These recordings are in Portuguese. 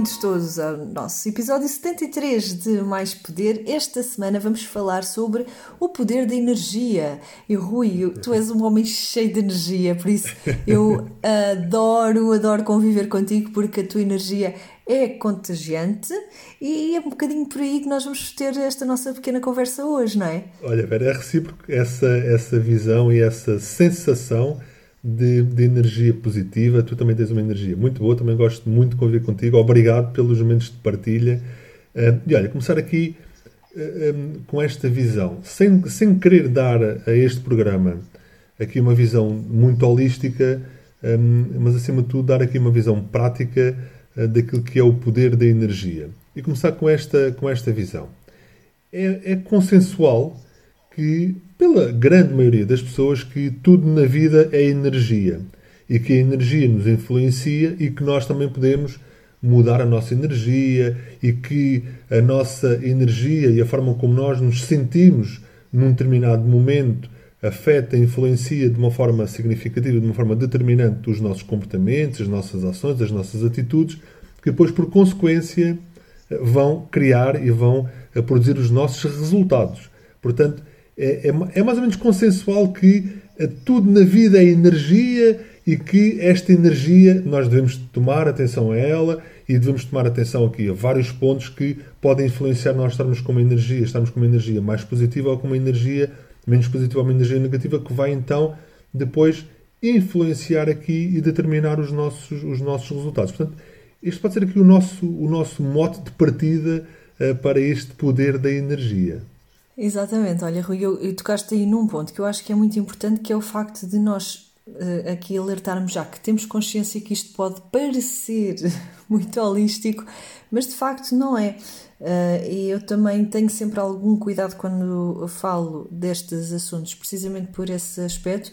Bem-vindos todos ao nosso episódio 73 de Mais Poder. Esta semana vamos falar sobre o poder da energia. E Rui, tu és um homem cheio de energia, por isso eu adoro, adoro conviver contigo porque a tua energia é contagiante e é um bocadinho por aí que nós vamos ter esta nossa pequena conversa hoje, não é? Olha, Vera, é recíproco essa, essa visão e essa sensação de, de, energia positiva. Tu também tens uma energia muito boa, também gosto muito de conviver contigo. Obrigado pelos momentos de partilha. Uh, e olha, começar aqui uh, um, com esta visão, sem, sem querer dar a este programa aqui uma visão muito holística, um, mas acima de tudo dar aqui uma visão prática uh, daquilo que é o poder da energia. E começar com esta, com esta visão. É, é consensual que pela grande maioria das pessoas que tudo na vida é energia e que a energia nos influencia e que nós também podemos mudar a nossa energia e que a nossa energia e a forma como nós nos sentimos num determinado momento afeta e influencia de uma forma significativa, de uma forma determinante os nossos comportamentos, as nossas ações, as nossas atitudes, que depois, por consequência, vão criar e vão produzir os nossos resultados. Portanto, é, é, é mais ou menos consensual que eh, tudo na vida é energia e que esta energia nós devemos tomar atenção a ela e devemos tomar atenção aqui a vários pontos que podem influenciar nós estarmos com uma energia, estarmos com uma energia mais positiva ou com uma energia menos positiva ou uma energia negativa que vai então depois influenciar aqui e determinar os nossos, os nossos resultados. Portanto, este pode ser aqui o nosso, o nosso mote de partida uh, para este poder da energia. Exatamente, olha Rui, eu, eu tocaste aí num ponto que eu acho que é muito importante, que é o facto de nós uh, aqui alertarmos já que temos consciência que isto pode parecer muito holístico, mas de facto não é. Uh, e eu também tenho sempre algum cuidado quando falo destes assuntos, precisamente por esse aspecto,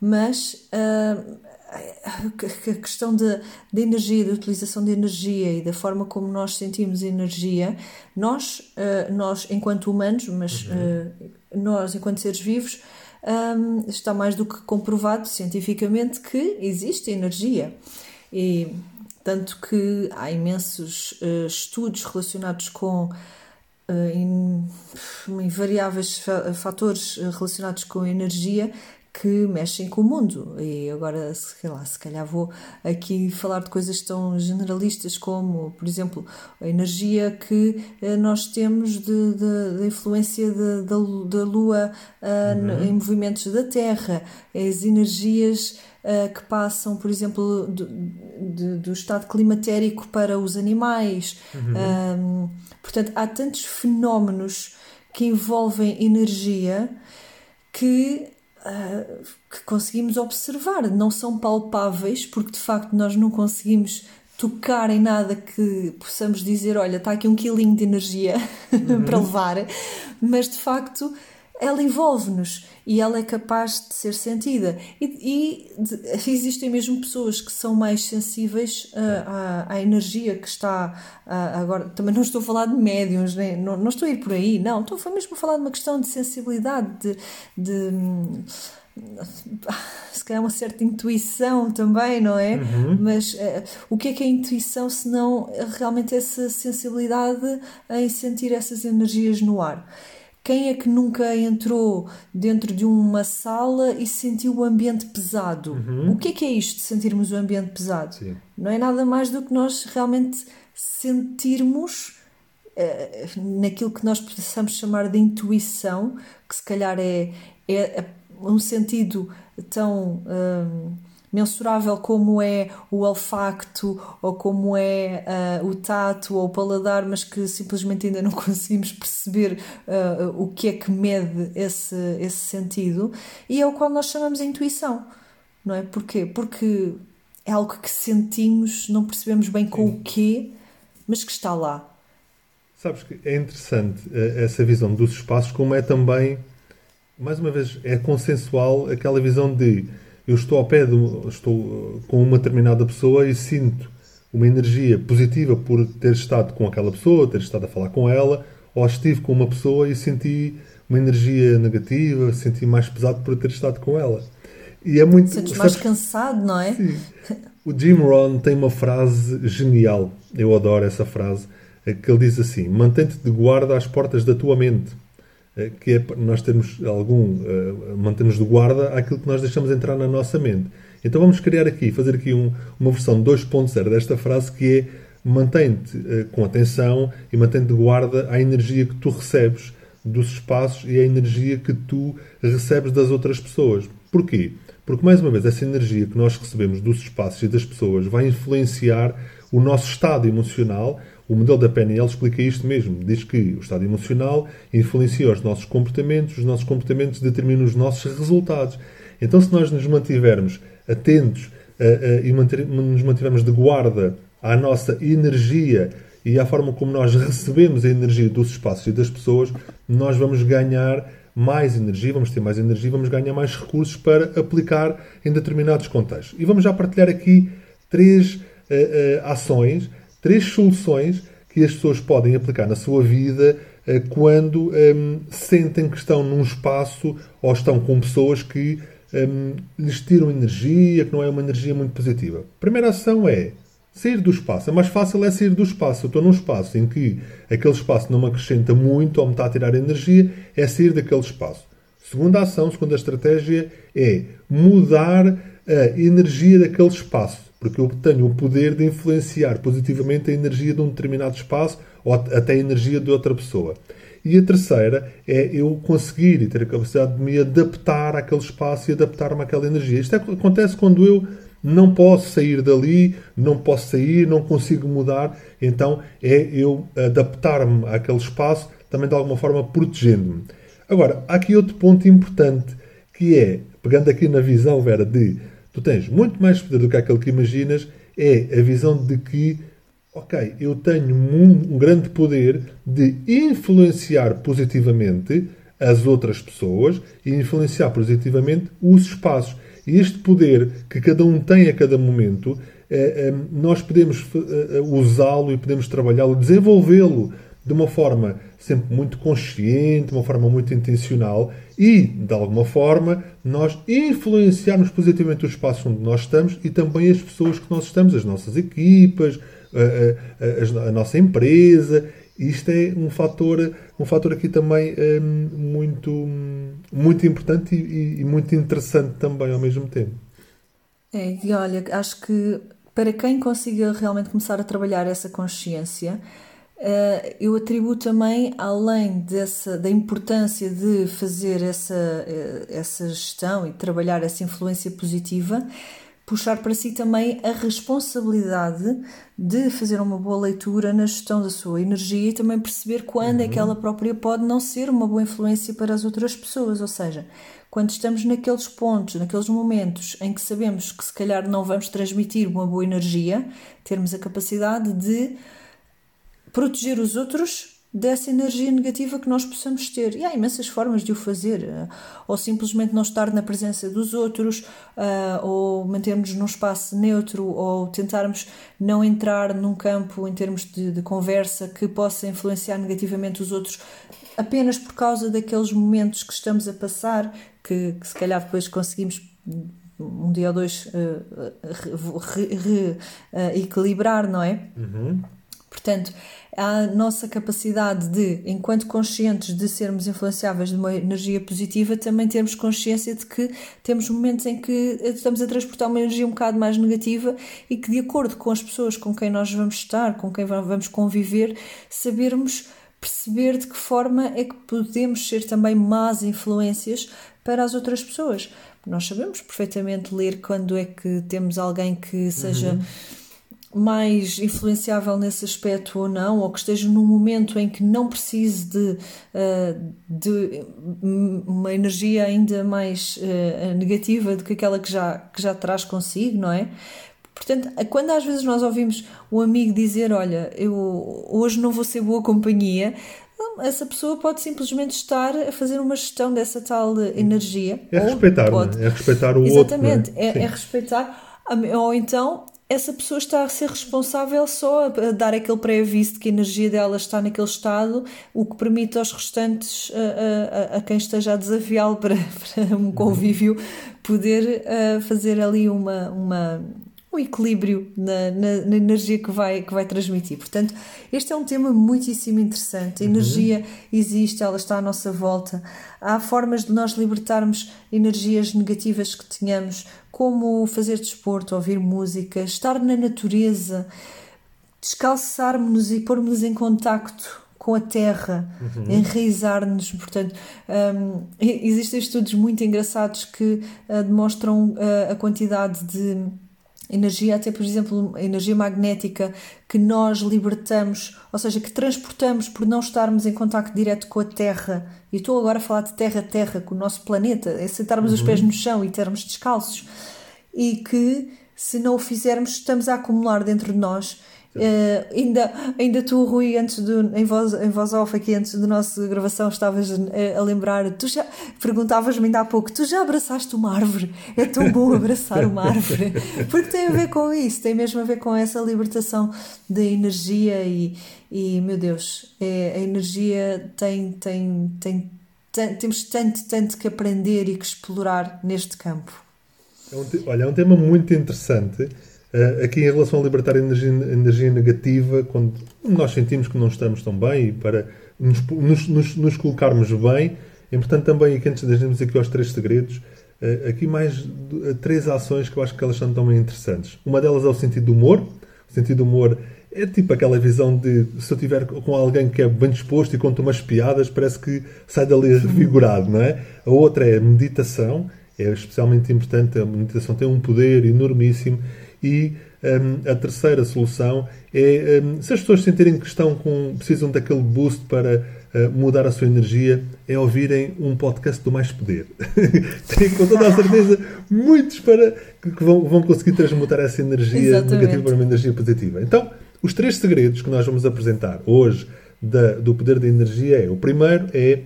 mas uh, a questão da, energia, da utilização de energia e da forma como nós sentimos energia, nós, uh, nós enquanto humanos, mas uh, nós enquanto seres vivos, um, está mais do que comprovado cientificamente que existe energia. E tanto que há imensos uh, estudos relacionados com em, em variáveis fatores relacionados com energia que mexem com o mundo. E agora, sei lá, se calhar vou aqui falar de coisas tão generalistas como, por exemplo, a energia que eh, nós temos da influência de, da, da Lua uh, uhum. em movimentos da Terra, as energias uh, que passam, por exemplo, do, do, do, estado climatérico para os animais. Uhum. Um, portanto, há tantos fenómenos que envolvem energia que uh, que conseguimos observar. Não são palpáveis, porque de facto nós não conseguimos tocar em nada que possamos dizer: olha, está aqui um quilinho de energia uhum. para levar, mas de facto ela envolve-nos e ela é capaz de ser sentida. E, e de, existem mesmo pessoas que são mais sensíveis uh, à, à, energia que está. Uh, agora, também não estou a falar de médiums, né? não, não estou a ir por aí, não. Estou mesmo a falar de uma questão de sensibilidade, de. de se calhar uma certa intuição também, não é? Uhum. Mas uh, o que é que é intuição se não realmente essa sensibilidade em sentir essas energias no ar? Quem é que nunca entrou dentro de uma sala e sentiu o ambiente pesado? Uhum. O que é que é isto de sentirmos o ambiente pesado? Sim. Não é nada mais do que nós realmente sentirmos uh, naquilo que nós possamos chamar de intuição, que se calhar é, é um sentido tão. Um, mensurável como é o olfacto ou como é uh, o tato ou o paladar, mas que simplesmente ainda não conseguimos perceber uh, o que é que mede esse, esse sentido, e é o qual nós chamamos de intuição, não é? Porquê? Porque é algo que sentimos, não percebemos bem com Sim. o quê, mas que está lá. Sabes que é interessante eh, essa visão dos espaços, como é também, mais uma vez, é consensual aquela visão de eu estou ao pé de estou com uma determinada pessoa e sinto uma energia positiva por ter estado com aquela pessoa, ter estado a falar com ela, ou estive com uma pessoa e senti uma energia negativa, senti mais pesado por ter estado com ela. E é muito. Sentes mais cansado, não é? Sim. O Jim Rohn tem uma frase genial, eu adoro essa frase, é que ele diz assim: mantém-te de guarda às portas da tua mente. É, que é nós termos algum, uh, mantemos de guarda aquilo que nós deixamos entrar na nossa mente. Então vamos criar aqui, fazer aqui um, uma versão 2.0 desta frase que é mantém-te uh, com atenção e mantém-te de guarda à energia que tu recebes dos espaços e à energia que tu recebes das outras pessoas. Porquê? Porque, mais uma vez, essa energia que nós recebemos dos espaços e das pessoas vai influenciar o nosso estado emocional. O modelo da PNL explica isto mesmo. Diz que o estado emocional influencia os nossos comportamentos, os nossos comportamentos determinam os nossos resultados. Então, se nós nos mantivermos atentos uh, uh, e manter, nos mantivermos de guarda à nossa energia e à forma como nós recebemos a energia dos espaços e das pessoas, nós vamos ganhar mais energia, vamos ter mais energia, vamos ganhar mais recursos para aplicar em determinados contextos. E vamos já partilhar aqui três uh, ações, três soluções que as pessoas podem aplicar na sua vida uh, quando um, ehm, sentem que estão num espaço ou estão com pessoas que um, ehm, lhes tiram energia, que não é uma energia muito positiva. Primeira ação é Sair do espaço. A mais fácil é sair do espaço. Eu estou num espaço em que aquele espaço não me acrescenta muito ou me está a tirar energia, é sair daquele espaço. Segunda ação, segunda estratégia é mudar a energia daquele espaço, porque eu tenho o poder de influenciar positivamente a energia de um determinado espaço ou até a energia de outra pessoa. E a terceira é eu conseguir e ter a capacidade de me adaptar àquele espaço e adaptar-me àquela energia. Isto é acontece quando eu não posso sair dali, não posso sair, não consigo mudar, então é eu adaptar-me àquele espaço, também de alguma forma protegendo-me. Agora, há aqui outro ponto importante, que é, pegando aqui na visão, Vera, de tu tens muito mais poder do que aquele que imaginas, é a visão de que, ok, eu tenho um, um grande poder de influenciar positivamente as outras pessoas e influenciar positivamente os espaços. E este poder que cada um tem a cada momento, eh, eh, nós podemos eh, usá-lo e podemos trabalhá-lo, desenvolvê-lo de uma forma sempre muito consciente, de uma forma muito intencional e, de alguma forma, nós influenciarmos positivamente o espaço onde nós estamos e também as pessoas que nós estamos, as nossas equipas, a, a, a, a nossa empresa isto é um fator, um fator aqui também um, muito, muito importante e, e, muito interessante também ao mesmo tempo. É, e olha, acho que para quem consiga realmente começar a trabalhar essa consciência, eu atribuo também, além dessa, da importância de fazer essa, uh, essa gestão e trabalhar essa influência positiva, puxar para si também a responsabilidade de fazer uma boa leitura na gestão da sua energia e também perceber quando uhum. é que uhum. ela própria pode não ser uma boa influência para as outras pessoas. Ou seja, quando estamos naqueles pontos, naqueles momentos em que sabemos que se calhar não vamos transmitir uma boa energia, termos a capacidade de proteger os outros dessa energia negativa que nós possamos ter. E há imensas formas de o fazer, eh, ou simplesmente não estar na presença dos outros, uh, ou mantermos num espaço neutro, ou tentarmos não entrar num campo em termos de, de conversa que possa influenciar negativamente os outros apenas por causa daqueles momentos que estamos a passar, que, que se calhar depois conseguimos um dia ou dois uh, re, re, uh, não é? Uhum. Portanto, a nossa capacidade de, enquanto conscientes de sermos influenciáveis de uma energia positiva, também termos consciência de que temos momentos em que estamos a transportar uma energia um bocado mais negativa e que, de acordo com as pessoas com quem nós vamos estar, com quem vamos conviver, sabermos perceber de que forma é que podemos ser também más influências para as outras pessoas. Nós sabemos perfeitamente ler quando é que temos alguém que seja. Uhum mais influenciável nesse aspecto ou não, ou que esteja num momento em que não precise de, eh, de uma energia ainda mais eh, negativa do que aquela que já, que já traz consigo, não é? Portanto, quando às vezes nós ouvimos um amigo dizer: Olha, eu hoje não vou ser boa companhia, essa pessoa pode simplesmente estar a fazer uma gestão dessa tal energia. É respeitar, pode... é respeitar o Exatamente, outro. Exatamente, é? é, é respeitar. Ou então essa pessoa está a ser responsável só a dar aquele pré-aviso de que a energia dela está naquele estado, o que permite aos restantes, a, a, a quem esteja a desafiá-lo para, para um convívio, poder uh, fazer ali uma, uma, um equilíbrio na, na, na, energia que vai, que vai transmitir. Portanto, este é um tema muitíssimo interessante. A uhum. energia existe, ela está à nossa volta. Há formas de nós libertarmos energias negativas que tenhamos, como fazer desporto, ouvir música, estar na natureza, descalçarmos-nos e pormos em contacto com a terra, uhum. enraizar-nos. Portanto, um, existem estudos muito engraçados que uh, demonstram uh, a quantidade de energia, até por exemplo, a energia magnética que nós libertamos, ou seja, que transportamos por não estarmos em contacto direto com a Terra. E estou agora a falar de terra-terra, com o nosso planeta, é sentarmos uhum. os pés no chão e termos descalços. E que, se não o fizermos, estamos a acumular dentro de nós Uh, ainda, ainda tu, Rui, antes do, em, voz, em voz off aqui, antes da nossa gravação, estavas a, eh, a lembrar, tu já perguntavas-me ainda há pouco, tu já abraçaste uma árvore? É tão bom abraçar uma árvore, porque tem a ver com isso, tem mesmo a ver com essa libertação da energia e, e meu Deus, é, a energia tem, tem, tem, tem, temos tanto, tanto que aprender e que explorar neste campo. É um, olha, é um tema muito interessante aqui em relação a libertar energia, energia negativa, quando nós sentimos que não estamos tão bem e para nos, nos, nos, colocarmos bem, é importante também, aqui antes de irmos aqui aos três segredos, uh, aqui mais uh, três ações que eu acho que elas são também interessantes. Uma delas é o sentido do humor. O sentido do humor é tipo aquela visão de se eu estiver com alguém que é bem disposto e conta umas piadas, parece que sai dali revigorado, não é? A outra é a meditação, é especialmente importante. A meditação tem um poder enormíssimo e um, a terceira solução é um, se as pessoas sentirem que estão com, precisam daquele boost para uh, mudar a sua energia, é ouvirem um podcast do Mais Poder. Tenho com toda a certeza muitos para que, que vão, vão, conseguir transmutar essa energia Exatamente. negativa para uma energia positiva. Então, os três segredos que nós vamos apresentar hoje da, do poder da energia é: o primeiro é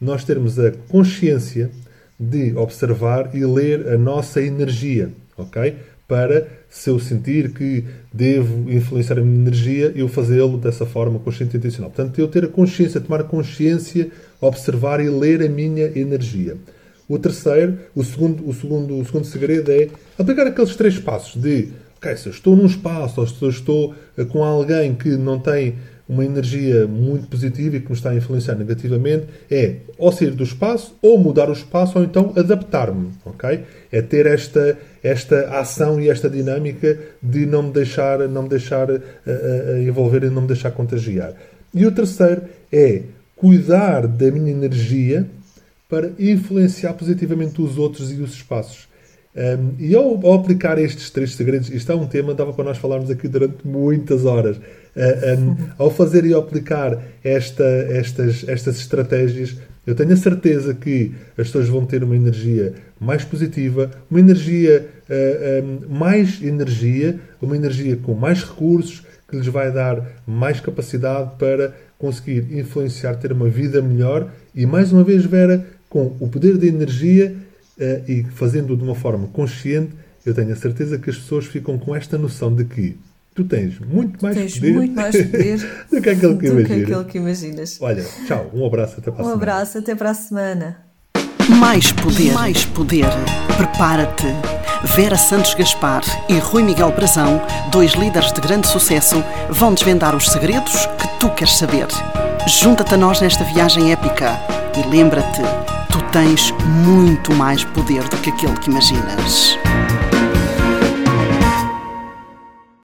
nós termos a consciência de observar e ler a nossa energia, ok? Para se eu sentir que devo influenciar a minha energia, eu fazê-lo dessa forma consciente e intencional. Portanto, eu ter a consciência, tomar consciência, observar e ler a minha energia. O terceiro, o segundo, o segundo, o segundo segredo é aplicar aqueles três passos de, ok, se eu estou num espaço ou se eu estou eh, com alguém que não tem uma energia muito positiva e que me está a influenciar negativamente, é ou sair do espaço, ou mudar o espaço, ou então adaptar-me, ok? É ter esta, esta ação e esta dinâmica de não me deixar, não me deixar uh, uh, envolver e não me deixar contagiar. E o terceiro é cuidar da minha energia para influenciar positivamente os outros e os espaços. Um, e ao, ao, aplicar estes três segredos, isto é um tema, dava para nós falarmos aqui durante muitas horas. Ao fazer e aplicar esta, estas, estas estratégias, eu tenho a certeza que as pessoas vão ter uma energia mais positiva, uma energia, uh, um, mais energia, uma energia com mais recursos, que lhes vai dar mais capacidade para conseguir influenciar, ter uma vida melhor. E, mais uma vez, Vera, com o poder da energia uh, e fazendo-o de uma forma consciente, eu tenho a certeza que as pessoas ficam com esta noção de que tu tens muito mais tens poder, muito mais poder do, que aquele que, do que que imaginas. Olha, tchau, um abraço até para a um semana. Um abraço até para a semana. Mais poder, mais poder. Prepara-te. Vera Santos Gaspar e Rui Miguel Brazão, dois líderes de grande sucesso, vão desvendar os segredos que tu queres saber. Junta-te a nós nesta viagem épica e lembra-te, tu tens muito mais poder do que aquele que imaginas.